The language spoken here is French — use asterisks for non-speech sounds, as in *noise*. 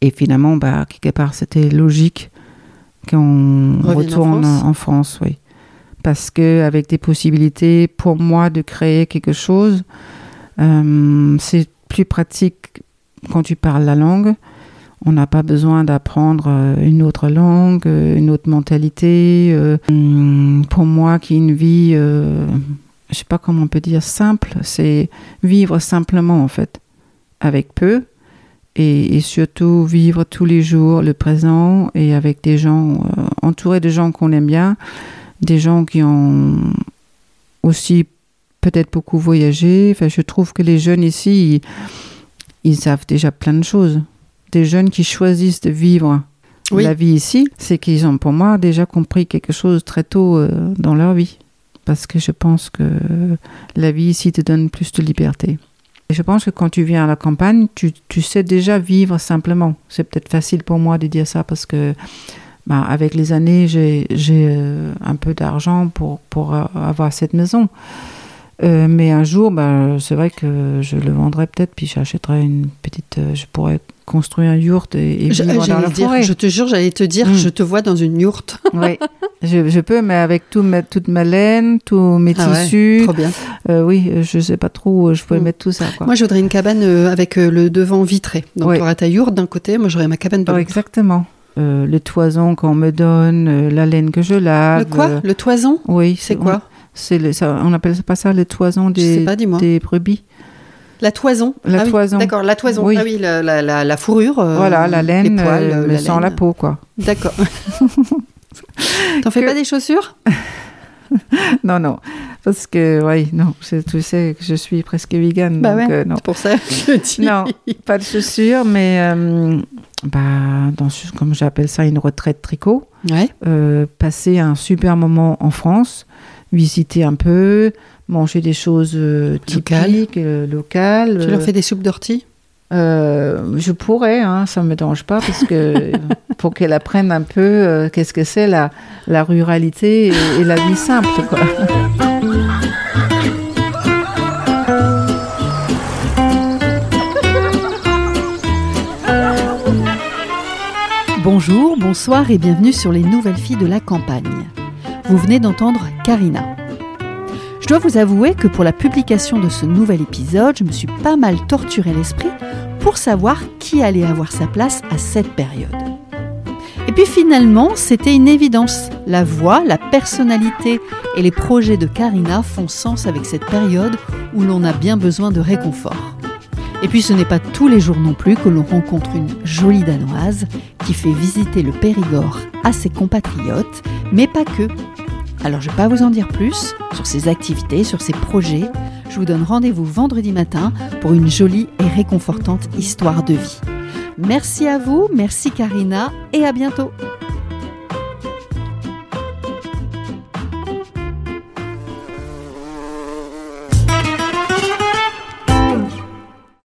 Et finalement, bah, quelque part, c'était logique qu'on en retourne France. en France, oui. Parce que avec des possibilités pour moi de créer quelque chose, euh, c'est plus pratique quand tu parles la langue. On n'a pas besoin d'apprendre euh, une autre langue, euh, une autre mentalité. euh. Hum, pour moi, qui est une vie, euh, je sais pas comment on peut dire simple, c'est vivre simplement en fait, avec peu, et, et surtout vivre tous les jours le présent et avec des gens, euh, entourés de gens qu'on aime bien, des gens qui ont aussi peut-être beaucoup voyagé. Enfin, je trouve que les jeunes ici, ils, ils savent déjà plein de choses. Des jeunes qui choisissent de vivre Oui. la vie ici, c'est qu'ils ont pour moi déjà compris quelque chose très tôt euh, dans leur vie. Parce que je pense que la vie ici te donne plus de liberté. Et je pense que quand tu viens à la campagne, tu, tu sais déjà vivre simplement. C'est peut-être facile pour moi de dire ça parce que bah, avec les années, j'ai euh, un peu d'argent pour, pour euh, avoir cette maison. Euh, mais un jour, bah, c'est vrai que je le vendrais peut-être, puis j'achèterais une petite. euh, je pourrais construire un yurt et, vivre dans la dire, forêt. je te jure, j'allais te dire, Mm. je te vois dans une yourte. Oui, *laughs* je, je peux, mais avec tout ma- toute ma laine, tous mes Ah ouais, tissus. Trop bien. Euh, oui, je sais pas trop où je pourrais Mm. mettre tout ça. Quoi. Moi, je voudrais une cabane euh, avec euh, le devant vitré. Donc, Ouais. tu auras ta yourte d'un côté, moi, j'aurai ma cabane de Oh, l'autre. exactement. Euh, le toison qu'on me donne, euh, la laine que je lave. Le quoi Le toison Oui, C'est quoi C'est on appelle pas ça le toison des, pas, des brebis. La toison La Ah oui, toison. D'accord, la toison. Oui. Ah oui, la, la, la, la fourrure. euh, voilà, la laine, les poils, euh, la sans laine. la peau, quoi. D'accord. *laughs* *laughs* *laughs* T'en fais Que- pas des chaussures *laughs* Non, non, parce que, oui, non, tu sais que je suis presque vegan, Bah donc ouais. euh, non. C'est pour ça que je dis. *laughs* Non, pas de chaussures, mais euh, bah, dans, comme j'appelle ça, une retraite tricot. Ouais. euh, passer un super moment en France, visiter un peu, manger des choses Locales. typiques, euh, locales. Tu leur fais des soupes d'ortie? Euh, je pourrais, hein, ça me dérange pas, parce que *laughs* pour qu'elle apprenne un peu euh, qu'est-ce que c'est la, la ruralité et, et la vie simple. Quoi. Bonjour, bonsoir et bienvenue sur les nouvelles filles de la campagne. Vous venez d'entendre Karina. Je dois vous avouer que pour la publication de ce nouvel épisode, je me suis pas mal torturé l'esprit pour savoir qui allait avoir sa place à cette période. Et puis finalement, c'était une évidence. La voix, la personnalité et les projets de Karina font sens avec cette période où l'on a bien besoin de réconfort. Et puis ce n'est pas tous les jours non plus que l'on rencontre une jolie danoise qui fait visiter le Périgord à ses compatriotes, mais pas que. Alors je ne vais pas vous en dire plus sur ses activités, sur ses projets. Je vous donne rendez-vous vendredi matin pour une jolie et réconfortante histoire de vie. Merci à vous, merci Karina et à bientôt.